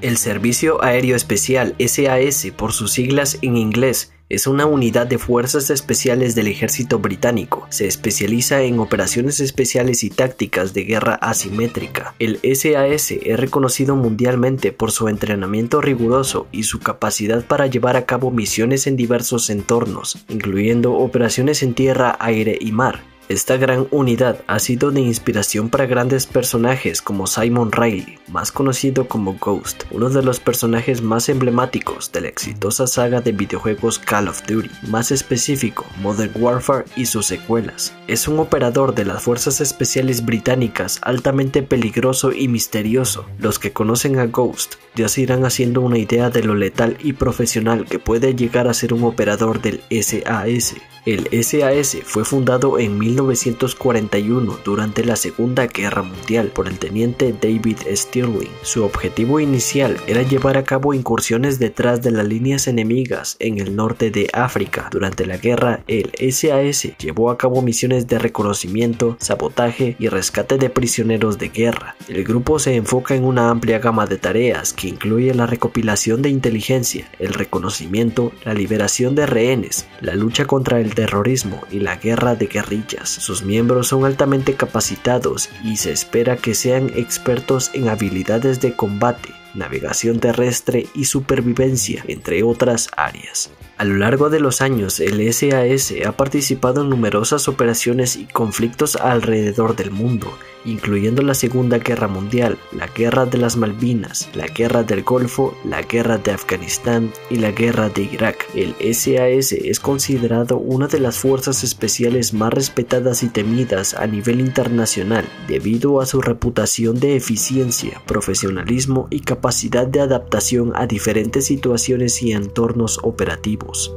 El Servicio Aéreo Especial SAS por sus siglas en inglés es una unidad de fuerzas especiales del ejército británico. Se especializa en operaciones especiales y tácticas de guerra asimétrica. El SAS es reconocido mundialmente por su entrenamiento riguroso y su capacidad para llevar a cabo misiones en diversos entornos, incluyendo operaciones en tierra, aire y mar. Esta gran unidad ha sido de inspiración para grandes personajes como Simon Riley, más conocido como Ghost, uno de los personajes más emblemáticos de la exitosa saga de videojuegos Call of Duty, más específico Modern Warfare y sus secuelas. Es un operador de las fuerzas especiales británicas altamente peligroso y misterioso. Los que conocen a Ghost ya se irán haciendo una idea de lo letal y profesional que puede llegar a ser un operador del SAS. El SAS fue fundado en 1941 durante la Segunda Guerra Mundial por el teniente David Stirling. Su objetivo inicial era llevar a cabo incursiones detrás de las líneas enemigas en el norte de África. Durante la guerra, el SAS llevó a cabo misiones de reconocimiento, sabotaje y rescate de prisioneros de guerra. El grupo se enfoca en una amplia gama de tareas que incluye la recopilación de inteligencia, el reconocimiento, la liberación de rehenes, la lucha contra el terrorismo y la guerra de guerrillas. Sus miembros son altamente capacitados y se espera que sean expertos en habilidades de combate, navegación terrestre y supervivencia, entre otras áreas. A lo largo de los años, el SAS ha participado en numerosas operaciones y conflictos alrededor del mundo, incluyendo la Segunda Guerra Mundial, la Guerra de las Malvinas, la Guerra del Golfo, la Guerra de Afganistán y la Guerra de Irak. El SAS es considerado una de las fuerzas especiales más respetadas y temidas a nivel internacional debido a su reputación de eficiencia, profesionalismo y capacidad de adaptación a diferentes situaciones y entornos operativos.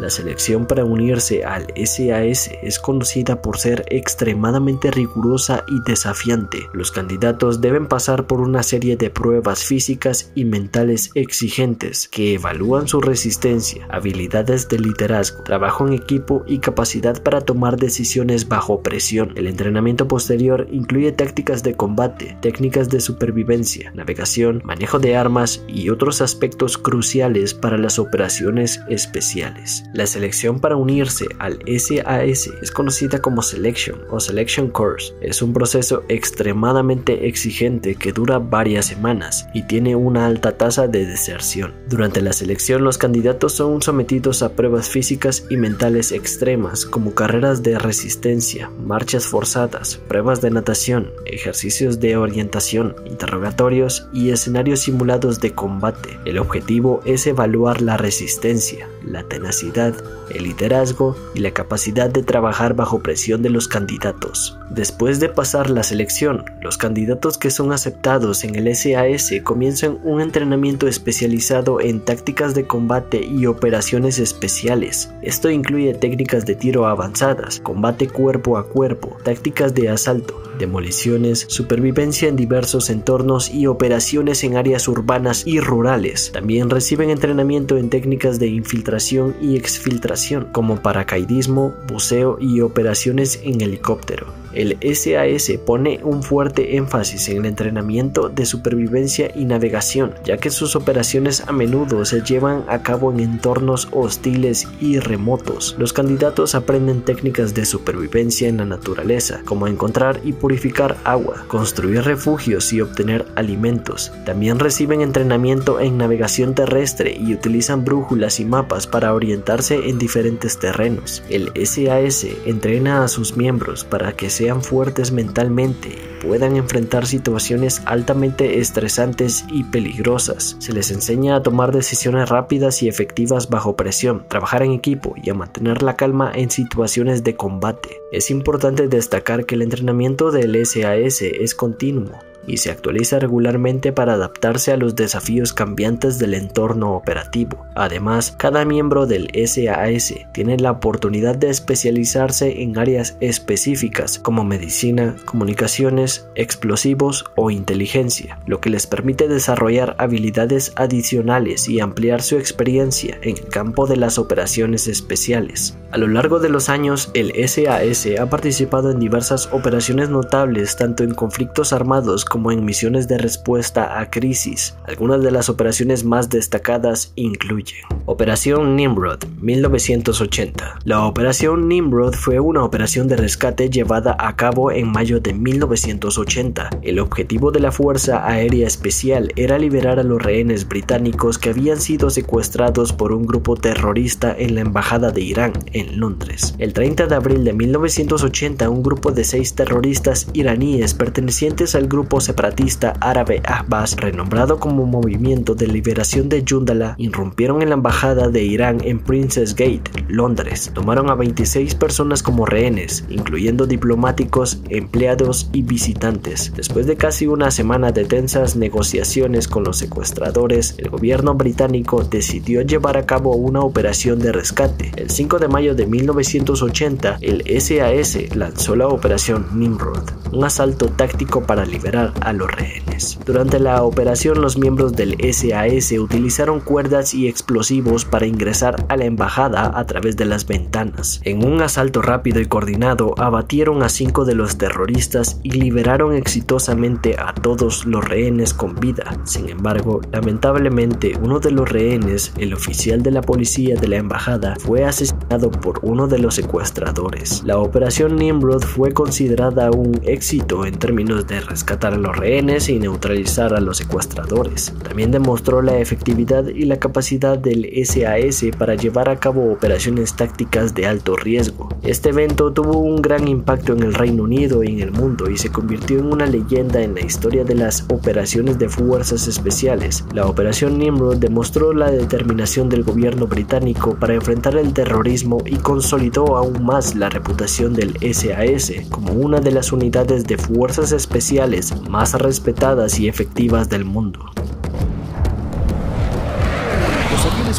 La selección para unirse al SAS es conocida por ser extremadamente rigurosa y desafiante. Los candidatos deben pasar por una serie de pruebas físicas y mentales exigentes que evalúan su resistencia, habilidades de liderazgo, trabajo en equipo y capacidad para tomar decisiones bajo presión. El entrenamiento posterior incluye tácticas de combate, técnicas de supervivencia, navegación, manejo de armas y otros aspectos cruciales para las operaciones especiales. La selección para unirse al SAS es conocida como Selection o Selection Course. Es un proceso extremadamente exigente que dura varias semanas y tiene una alta tasa de deserción. Durante la selección los candidatos son sometidos a pruebas físicas y mentales extremas como carreras de resistencia, marchas forzadas, pruebas de natación, ejercicios de orientación, interrogatorios y escenarios simulados de combate. El objetivo es evaluar la resistencia, la tenacidad, el liderazgo y la capacidad de trabajar bajo presión de los candidatos. Después de pasar la selección, los candidatos que son aceptados en el SAS comienzan un entrenamiento especializado en tácticas de combate y operaciones especiales. Esto incluye técnicas de tiro avanzadas, combate cuerpo a cuerpo, tácticas de asalto, demoliciones, supervivencia en diversos entornos y operaciones en áreas urbanas y rurales. También reciben entrenamiento en técnicas de infiltración y exfiltración, como paracaidismo, buceo y operaciones en helicóptero. El SAS pone un fuerte énfasis en el entrenamiento de supervivencia y navegación, ya que sus operaciones a menudo se llevan a cabo en entornos hostiles y remotos. Los candidatos aprenden técnicas de supervivencia en la naturaleza, como encontrar y purificar agua, construir refugios y obtener alimentos. También reciben entrenamiento en navegación terrestre y utilizan brújulas y mapas para orientarse en diferentes terrenos. El SAS entrena a sus miembros para que sean fuertes mentalmente y puedan enfrentar situaciones altamente estresantes y peligrosas. Se les enseña a tomar decisiones rápidas y efectivas bajo presión, trabajar en equipo y a mantener la calma en situaciones de combate. Es importante destacar que el entrenamiento del SAS es continuo y se actualiza regularmente para adaptarse a los desafíos cambiantes del entorno operativo. Además, cada miembro del SAS tiene la oportunidad de especializarse en áreas específicas como medicina, comunicaciones, explosivos o inteligencia, lo que les permite desarrollar habilidades adicionales y ampliar su experiencia en el campo de las operaciones especiales. A lo largo de los años, el SAS ha participado en diversas operaciones notables tanto en conflictos armados como en misiones de respuesta a crisis. Algunas de las operaciones más destacadas incluyen Operación Nimrod 1980. La Operación Nimrod fue una operación de rescate llevada a cabo en mayo de 1980. El objetivo de la Fuerza Aérea Especial era liberar a los rehenes británicos que habían sido secuestrados por un grupo terrorista en la Embajada de Irán en Londres. El 30 de abril de 1980, un grupo de seis terroristas iraníes pertenecientes al grupo separatista árabe Ahbaz, renombrado como Movimiento de Liberación de Yundala, irrumpieron en la Embajada de Irán en Princess Gate, Londres. Tomaron a 26 personas como rehenes, incluyendo diplomáticos, empleados y visitantes. Después de casi una semana de tensas negociaciones con los secuestradores, el gobierno británico decidió llevar a cabo una operación de rescate. El 5 de mayo de 1980, el SAS lanzó la operación Nimrod, un asalto táctico para liberar a los rehenes. Durante la operación, los miembros del SAS utilizaron cuerdas y explosivos para ingresar a la embajada a través de las ventanas. En un asalto rápido y coordinado, abatieron a cinco de los terroristas y liberaron exitosamente a todos los rehenes con vida. Sin embargo, lamentablemente, uno de los rehenes, el oficial de la policía de la embajada, fue asesinado por uno de los secuestradores. La operación Nimrod fue considerada un éxito en términos de rescatar los rehenes y neutralizar a los secuestradores. También demostró la efectividad y la capacidad del SAS para llevar a cabo operaciones tácticas de alto riesgo. Este evento tuvo un gran impacto en el Reino Unido y en el mundo y se convirtió en una leyenda en la historia de las operaciones de fuerzas especiales. La operación Nimrod demostró la determinación del gobierno británico para enfrentar el terrorismo y consolidó aún más la reputación del SAS como una de las unidades de fuerzas especiales más respetadas y efectivas del mundo.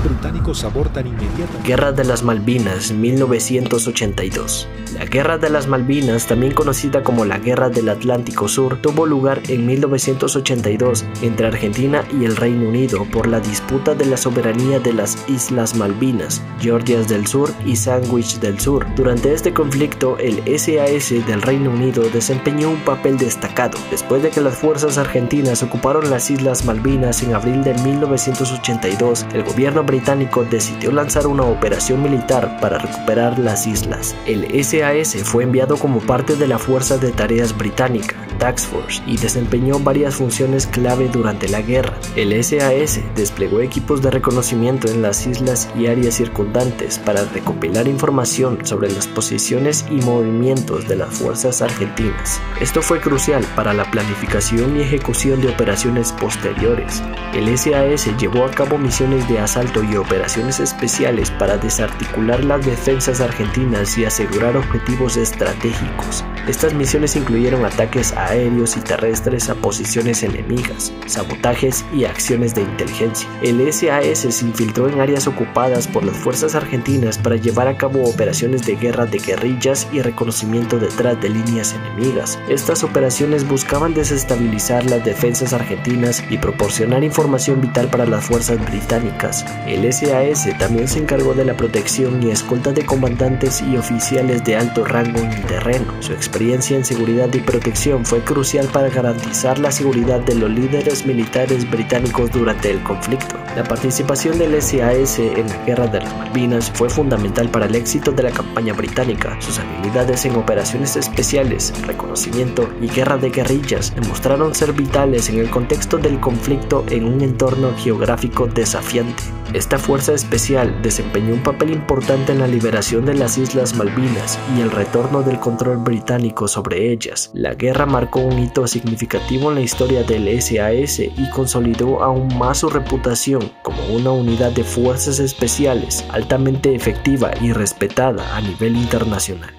británicos abortan inmediatamente. Guerra de las Malvinas, 1982. La Guerra de las Malvinas, también conocida como la Guerra del Atlántico Sur, tuvo lugar en 1982 entre Argentina y el Reino Unido por la disputa de la soberanía de las Islas Malvinas, Georgias del Sur y Sandwich del Sur. Durante este conflicto, el SAS del Reino Unido desempeñó un papel destacado. Después de que las fuerzas argentinas ocuparon las Islas Malvinas en abril de 1982, el gobierno británico decidió lanzar una operación militar para recuperar las islas. El SAS fue enviado como parte de la Fuerza de Tareas Británica, Tax Force, y desempeñó varias funciones clave durante la guerra. El SAS desplegó equipos de reconocimiento en las islas y áreas circundantes para recopilar información sobre las posiciones y movimientos de las fuerzas argentinas. Esto fue crucial para la planificación y ejecución de operaciones posteriores. El SAS llevó a cabo misiones de asalto y operaciones especiales para desarticular las defensas argentinas y asegurar objetivos estratégicos. Estas misiones incluyeron ataques aéreos y terrestres a posiciones enemigas, sabotajes y acciones de inteligencia. El SAS se infiltró en áreas ocupadas por las fuerzas argentinas para llevar a cabo operaciones de guerra de guerrillas y reconocimiento detrás de líneas enemigas. Estas operaciones buscaban desestabilizar las defensas argentinas y proporcionar información vital para las fuerzas británicas. El SAS también se encargó de la protección y escolta de comandantes y oficiales de alto rango en terreno. Su experiencia en seguridad y protección fue crucial para garantizar la seguridad de los líderes militares británicos durante el conflicto. La participación del SAS en la Guerra de las Malvinas fue fundamental para el éxito de la campaña británica. Sus habilidades en operaciones especiales, reconocimiento y guerra de guerrillas demostraron ser vitales en el contexto del conflicto en un entorno geográfico desafiante. Esta fuerza especial desempeñó un papel importante en la liberación de las Islas Malvinas y el retorno del control británico sobre ellas. La guerra marcó un hito significativo en la historia del SAS y consolidó aún más su reputación como una unidad de fuerzas especiales altamente efectiva y respetada a nivel internacional.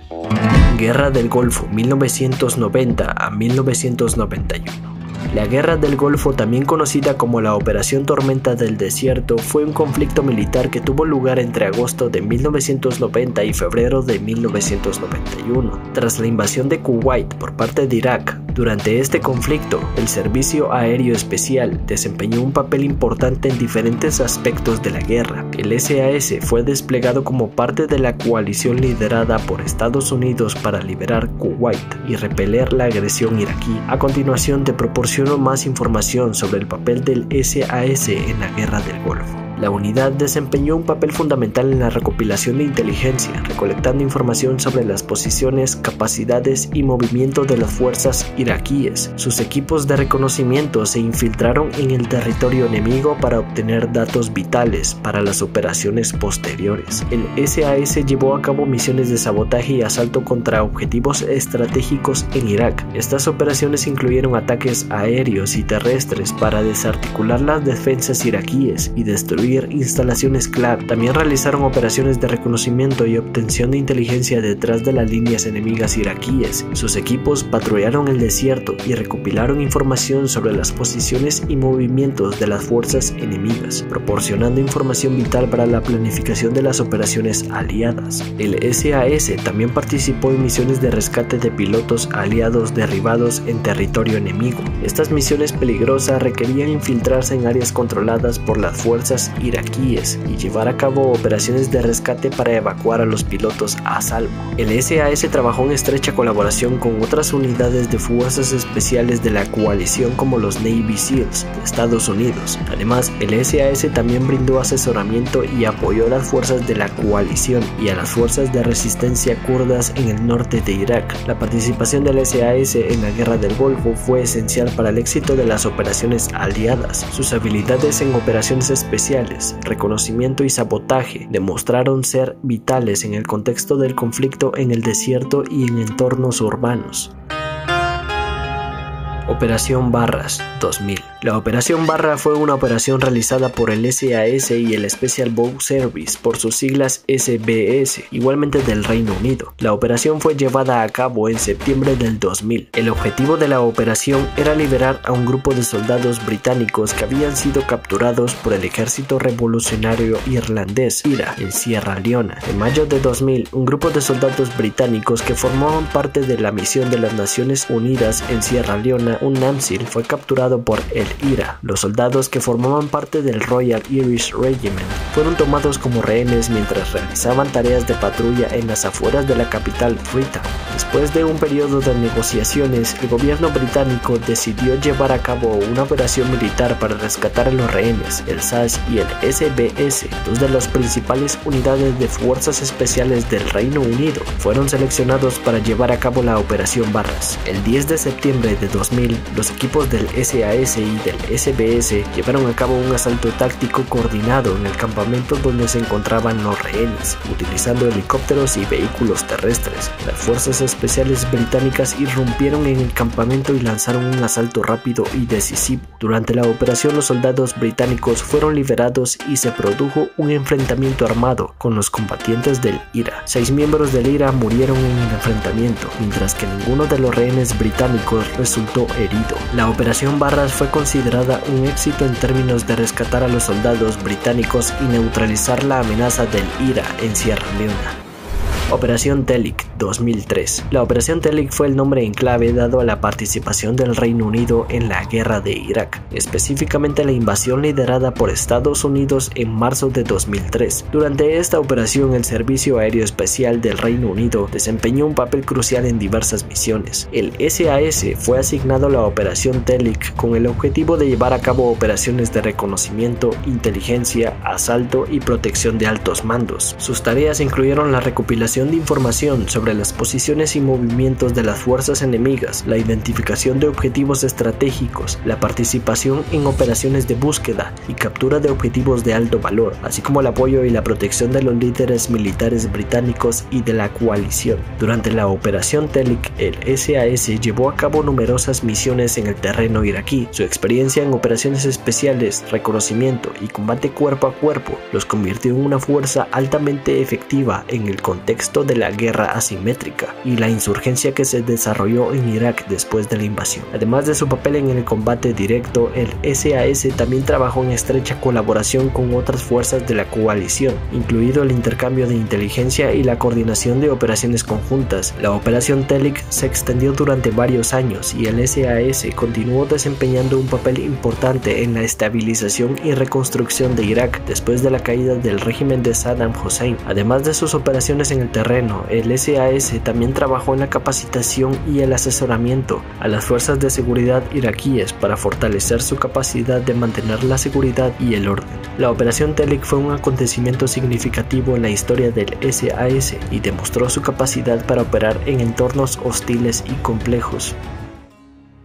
Guerra del Golfo 1990 a 1991 La Guerra del Golfo, también conocida como la Operación Tormenta del Desierto, fue un conflicto militar que tuvo lugar entre agosto de 1990 y febrero de 1991, tras la invasión de Kuwait por parte de Irak. Durante este conflicto, el Servicio Aéreo Especial desempeñó un papel importante en diferentes aspectos de la guerra. El SAS fue desplegado como parte de la coalición liderada por Estados Unidos para liberar Kuwait y repeler la agresión iraquí. A continuación te proporciono más información sobre el papel del SAS en la guerra del Golfo. La unidad desempeñó un papel fundamental en la recopilación de inteligencia, recolectando información sobre las posiciones, capacidades y movimiento de las fuerzas iraquíes. Sus equipos de reconocimiento se infiltraron en el territorio enemigo para obtener datos vitales para las operaciones posteriores. El SAS llevó a cabo misiones de sabotaje y asalto contra objetivos estratégicos en Irak. Estas operaciones incluyeron ataques aéreos y terrestres para desarticular las defensas iraquíes y destruir instalaciones clave. También realizaron operaciones de reconocimiento y obtención de inteligencia detrás de las líneas enemigas iraquíes. Sus equipos patrullaron el desierto y recopilaron información sobre las posiciones y movimientos de las fuerzas enemigas, proporcionando información vital para la planificación de las operaciones aliadas. El SAS también participó en misiones de rescate de pilotos aliados derribados en territorio enemigo. Estas misiones peligrosas requerían infiltrarse en áreas controladas por las fuerzas iraquíes y llevar a cabo operaciones de rescate para evacuar a los pilotos a salvo. El SAS trabajó en estrecha colaboración con otras unidades de fuerzas especiales de la coalición como los Navy SEALs de Estados Unidos. Además, el SAS también brindó asesoramiento y apoyó a las fuerzas de la coalición y a las fuerzas de resistencia kurdas en el norte de Irak. La participación del SAS en la Guerra del Golfo fue esencial para el éxito de las operaciones aliadas. Sus habilidades en operaciones especiales reconocimiento y sabotaje demostraron ser vitales en el contexto del conflicto en el desierto y en entornos urbanos. Operación Barras 2000 la Operación Barra fue una operación realizada por el SAS y el Special Boat Service por sus siglas SBS, igualmente del Reino Unido. La operación fue llevada a cabo en septiembre del 2000. El objetivo de la operación era liberar a un grupo de soldados británicos que habían sido capturados por el ejército revolucionario irlandés IRA en Sierra Leona. En mayo de 2000, un grupo de soldados británicos que formaban parte de la misión de las Naciones Unidas en Sierra Leona, un NAMSIL, fue capturado por el IRA. Los soldados que formaban parte del Royal Irish Regiment fueron tomados como rehenes mientras realizaban tareas de patrulla en las afueras de la capital Freetown. Después de un periodo de negociaciones, el gobierno británico decidió llevar a cabo una operación militar para rescatar a los rehenes. El SAS y el SBS, dos de las principales unidades de fuerzas especiales del Reino Unido, fueron seleccionados para llevar a cabo la operación Barras. El 10 de septiembre de 2000, los equipos del SAS y del SBS llevaron a cabo un asalto táctico coordinado en el campamento donde se encontraban los rehenes, utilizando helicópteros y vehículos terrestres. Las fuerzas especiales británicas irrumpieron en el campamento y lanzaron un asalto rápido y decisivo. Durante la operación los soldados británicos fueron liberados y se produjo un enfrentamiento armado con los combatientes del IRA. Seis miembros del IRA murieron en el enfrentamiento, mientras que ninguno de los rehenes británicos resultó herido. La operación Barras fue considerada un éxito en términos de rescatar a los soldados británicos y neutralizar la amenaza del IRA en Sierra Leona. Operación Telic 2003. La Operación Telic fue el nombre en clave dado a la participación del Reino Unido en la guerra de Irak, específicamente la invasión liderada por Estados Unidos en marzo de 2003. Durante esta operación el Servicio Aéreo Especial del Reino Unido desempeñó un papel crucial en diversas misiones. El SAS fue asignado a la Operación Telic con el objetivo de llevar a cabo operaciones de reconocimiento, inteligencia, asalto y protección de altos mandos. Sus tareas incluyeron la recopilación de información sobre las posiciones y movimientos de las fuerzas enemigas, la identificación de objetivos estratégicos, la participación en operaciones de búsqueda y captura de objetivos de alto valor, así como el apoyo y la protección de los líderes militares británicos y de la coalición. Durante la operación Telic, el SAS llevó a cabo numerosas misiones en el terreno iraquí. Su experiencia en operaciones especiales, reconocimiento y combate cuerpo a cuerpo los convirtió en una fuerza altamente efectiva en el contexto de la guerra asimétrica y la insurgencia que se desarrolló en Irak después de la invasión. Además de su papel en el combate directo, el SAS también trabajó en estrecha colaboración con otras fuerzas de la coalición, incluido el intercambio de inteligencia y la coordinación de operaciones conjuntas. La operación Telic se extendió durante varios años y el SAS continuó desempeñando un papel importante en la estabilización y reconstrucción de Irak después de la caída del régimen de Saddam Hussein. Además de sus operaciones en el el SAS también trabajó en la capacitación y el asesoramiento a las fuerzas de seguridad iraquíes para fortalecer su capacidad de mantener la seguridad y el orden. La operación Telic fue un acontecimiento significativo en la historia del SAS y demostró su capacidad para operar en entornos hostiles y complejos.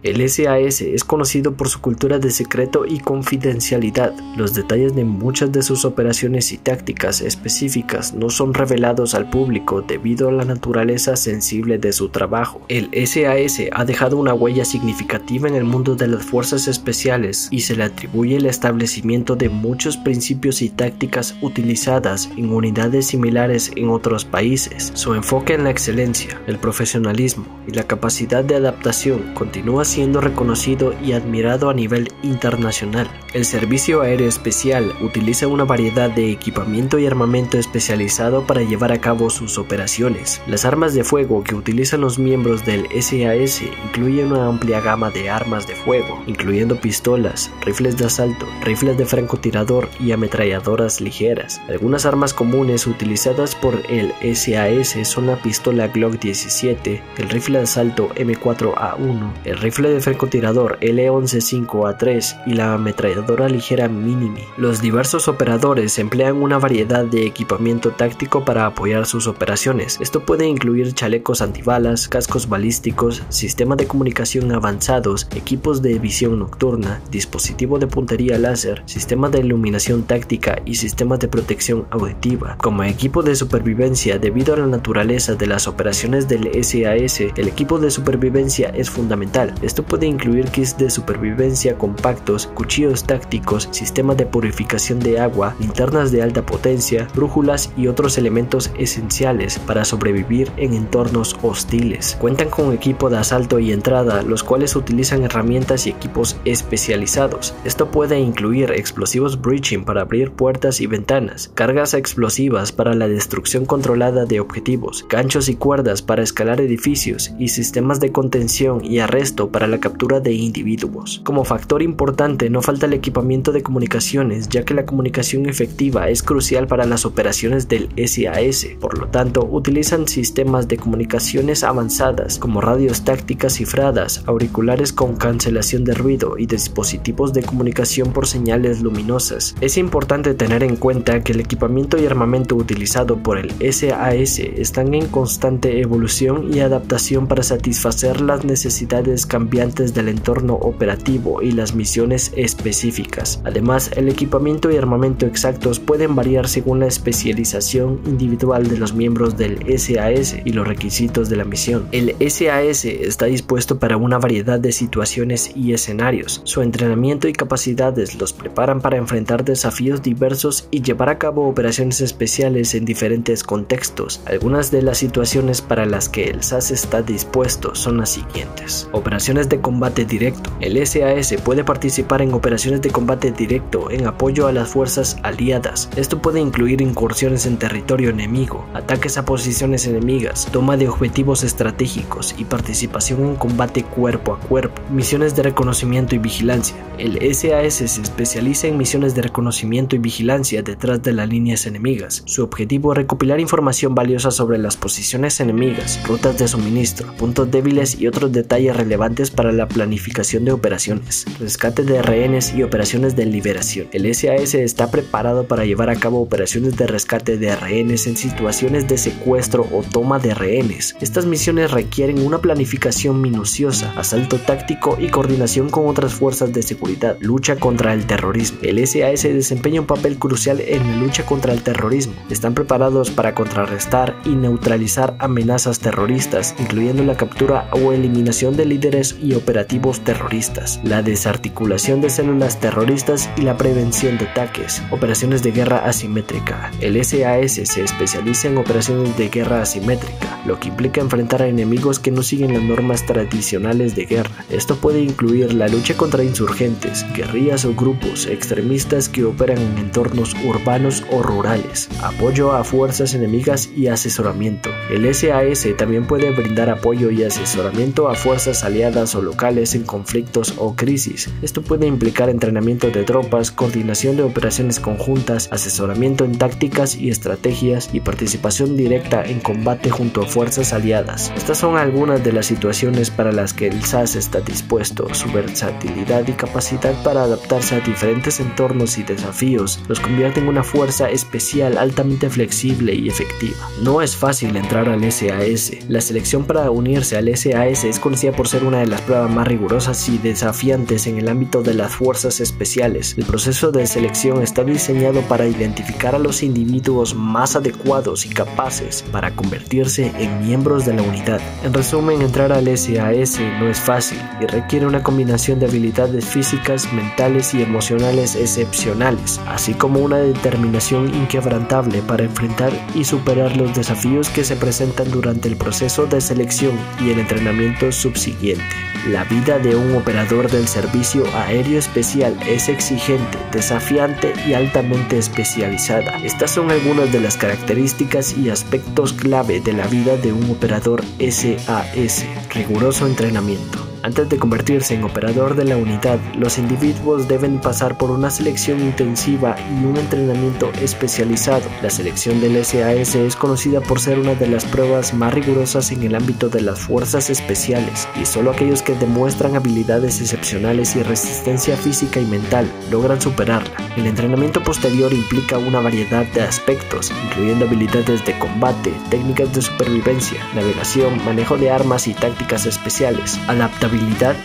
El SAS es conocido por su cultura de secreto y confidencialidad. Los detalles de muchas de sus operaciones y tácticas específicas no son revelados al público debido a la naturaleza sensible de su trabajo. El SAS ha dejado una huella significativa en el mundo de las fuerzas especiales y se le atribuye el establecimiento de muchos principios y tácticas utilizadas en unidades similares en otros países. Su enfoque en la excelencia, el profesionalismo y la capacidad de adaptación continúa siendo reconocido y admirado a nivel internacional. El Servicio Aéreo Especial utiliza una variedad de equipamiento y armamento especializado para llevar a cabo sus operaciones. Las armas de fuego que utilizan los miembros del SAS incluyen una amplia gama de armas de fuego, incluyendo pistolas, rifles de asalto, rifles de francotirador y ametralladoras ligeras. Algunas armas comunes utilizadas por el SAS son la pistola Glock 17, el rifle de asalto M4A1, el rifle de francotirador L115A3 y la ametralladora ligera Minimi. Los diversos operadores emplean una variedad de equipamiento táctico para apoyar sus operaciones. Esto puede incluir chalecos antibalas, cascos balísticos, sistemas de comunicación avanzados, equipos de visión nocturna, dispositivo de puntería láser, sistemas de iluminación táctica y sistemas de protección auditiva. Como equipo de supervivencia, debido a la naturaleza de las operaciones del SAS, el equipo de supervivencia es fundamental. Esto puede incluir kits de supervivencia compactos, cuchillos tácticos, sistemas de purificación de agua, linternas de alta potencia, brújulas y otros elementos esenciales para sobrevivir en entornos hostiles. Cuentan con equipo de asalto y entrada, los cuales utilizan herramientas y equipos especializados. Esto puede incluir explosivos breaching para abrir puertas y ventanas, cargas explosivas para la destrucción controlada de objetivos, ganchos y cuerdas para escalar edificios y sistemas de contención y arresto para la captura de individuos. Como factor importante no falta el equipamiento de comunicaciones, ya que la comunicación efectiva es crucial para las operaciones del SAS. Por lo tanto, utilizan sistemas de comunicaciones avanzadas como radios tácticas cifradas, auriculares con cancelación de ruido y dispositivos de comunicación por señales luminosas. Es importante tener en cuenta que el equipamiento y armamento utilizado por el SAS están en constante evolución y adaptación para satisfacer las necesidades cambiantes del entorno operativo y las misiones específicas. Además, el equipamiento y armamento exactos pueden variar según la especialización individual de los miembros del SAS y los requisitos de la misión. El SAS está dispuesto para una variedad de situaciones y escenarios. Su entrenamiento y capacidades los preparan para enfrentar desafíos diversos y llevar a cabo operaciones especiales en diferentes contextos. Algunas de las situaciones para las que el SAS está dispuesto son las siguientes. Operaciones de combate directo. El SAS puede participar en operaciones de combate directo en apoyo a las fuerzas aliadas. Esto puede incluir incursiones en territorio enemigo, ataques a posiciones enemigas, toma de objetivos estratégicos y participación en combate cuerpo a cuerpo, misiones de reconocimiento y vigilancia. El SAS se especializa en misiones de reconocimiento y vigilancia detrás de las líneas enemigas. Su objetivo es recopilar información valiosa sobre las posiciones enemigas, rutas de suministro, puntos débiles y otros detalles relevantes para la planificación de operaciones, rescate de rehenes y operaciones de liberación. El SAS está preparado para llevar a cabo operaciones de rescate de rehenes en situaciones de secuestro o toma de rehenes. Estas misiones requieren una planificación minuciosa, asalto táctico y coordinación con otras fuerzas de seguridad, lucha contra el terrorismo. El SAS desempeña un papel crucial en la lucha contra el terrorismo. Están preparados para contrarrestar y neutralizar amenazas terroristas, incluyendo la captura o eliminación de líderes y operativos terroristas, la desarticulación de células terroristas y la prevención de ataques, operaciones de guerra asimétrica. El SAS se especializa en operaciones de guerra asimétrica, lo que implica enfrentar a enemigos que no siguen las normas tradicionales de guerra. Esto puede incluir la lucha contra insurgentes, guerrillas o grupos extremistas que operan en entornos urbanos o rurales, apoyo a fuerzas enemigas y asesoramiento. El SAS también puede brindar apoyo y asesoramiento a fuerzas aliadas o locales en conflictos o crisis. Esto puede implicar entrenamiento de tropas, coordinación de operaciones conjuntas, asesoramiento en tácticas y estrategias y participación directa en combate junto a fuerzas aliadas. Estas son algunas de las situaciones para las que el SAS está dispuesto. Su versatilidad y capacidad para adaptarse a diferentes entornos y desafíos los convierte en una fuerza especial altamente flexible y efectiva. No es fácil entrar al SAS. La selección para unirse al SAS es conocida por ser una de las pruebas más rigurosas y desafiantes en el ámbito de las fuerzas especiales. El proceso de selección está diseñado para identificar a los individuos más adecuados y capaces para convertirse en miembros de la unidad. En resumen, entrar al SAS no es fácil y requiere una combinación de habilidades físicas, mentales y emocionales excepcionales, así como una determinación inquebrantable para enfrentar y superar los desafíos que se presentan durante el proceso de selección y el entrenamiento subsiguiente. La vida de un operador del servicio aéreo especial es exigente, desafiante y altamente especializada. Estas son algunas de las características y aspectos clave de la vida de un operador SAS. Riguroso entrenamiento. Antes de convertirse en operador de la unidad, los individuos deben pasar por una selección intensiva y un entrenamiento especializado. La selección del SAS es conocida por ser una de las pruebas más rigurosas en el ámbito de las fuerzas especiales y solo aquellos que demuestran habilidades excepcionales y resistencia física y mental logran superarla. El entrenamiento posterior implica una variedad de aspectos, incluyendo habilidades de combate, técnicas de supervivencia, navegación, manejo de armas y tácticas especiales, adaptabilidad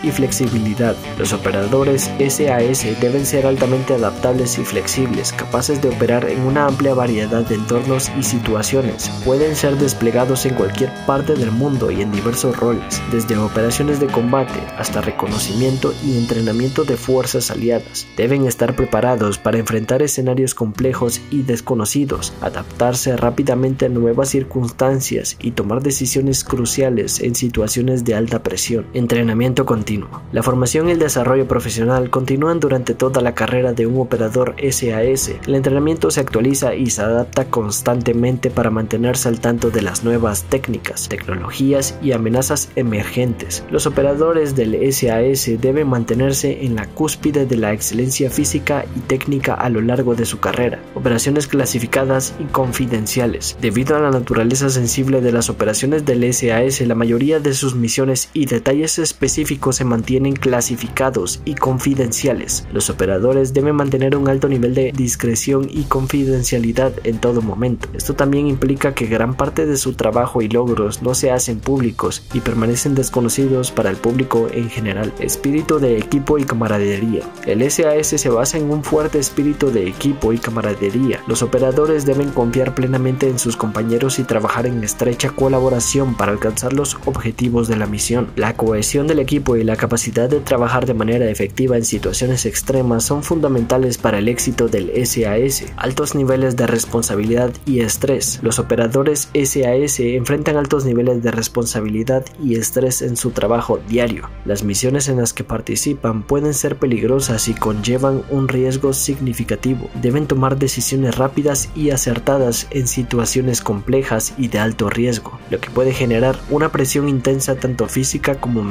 y flexibilidad. Los operadores SAS deben ser altamente adaptables y flexibles, capaces de operar en una amplia variedad de entornos y situaciones. Pueden ser desplegados en cualquier parte del mundo y en diversos roles, desde operaciones de combate hasta reconocimiento y entrenamiento de fuerzas aliadas. Deben estar preparados para enfrentar escenarios complejos y desconocidos, adaptarse rápidamente a nuevas circunstancias y tomar decisiones cruciales en situaciones de alta presión. Entrenamiento continuo. La formación y el desarrollo profesional continúan durante toda la carrera de un operador SAS. El entrenamiento se actualiza y se adapta constantemente para mantenerse al tanto de las nuevas técnicas, tecnologías y amenazas emergentes. Los operadores del SAS deben mantenerse en la cúspide de la excelencia física y técnica a lo largo de su carrera. Operaciones clasificadas y confidenciales. Debido a la naturaleza sensible de las operaciones del SAS, la mayoría de sus misiones y detalles específicos se mantienen clasificados y confidenciales. Los operadores deben mantener un alto nivel de discreción y confidencialidad en todo momento. Esto también implica que gran parte de su trabajo y logros no se hacen públicos y permanecen desconocidos para el público en general. Espíritu de equipo y camaradería. El SAS se basa en un fuerte espíritu de equipo y camaradería. Los operadores deben confiar plenamente en sus compañeros y trabajar en estrecha colaboración para alcanzar los objetivos de la misión. La cohesión del equipo y la capacidad de trabajar de manera efectiva en situaciones extremas son fundamentales para el éxito del SAS. Altos niveles de responsabilidad y estrés. Los operadores SAS enfrentan altos niveles de responsabilidad y estrés en su trabajo diario. Las misiones en las que participan pueden ser peligrosas y conllevan un riesgo significativo. Deben tomar decisiones rápidas y acertadas en situaciones complejas y de alto riesgo, lo que puede generar una presión intensa tanto física como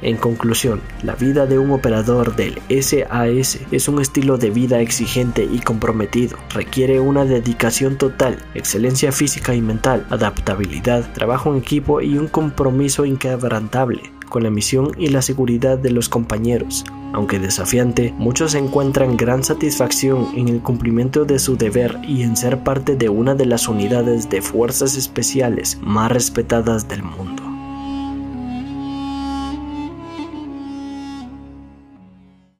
En conclusión, la vida de un operador del SAS es un estilo de vida exigente y comprometido. Requiere una dedicación total, excelencia física y mental, adaptabilidad, trabajo en equipo y un compromiso inquebrantable con la misión y la seguridad de los compañeros. Aunque desafiante, muchos encuentran gran satisfacción en el cumplimiento de su deber y en ser parte de una de las unidades de fuerzas especiales más respetadas del mundo.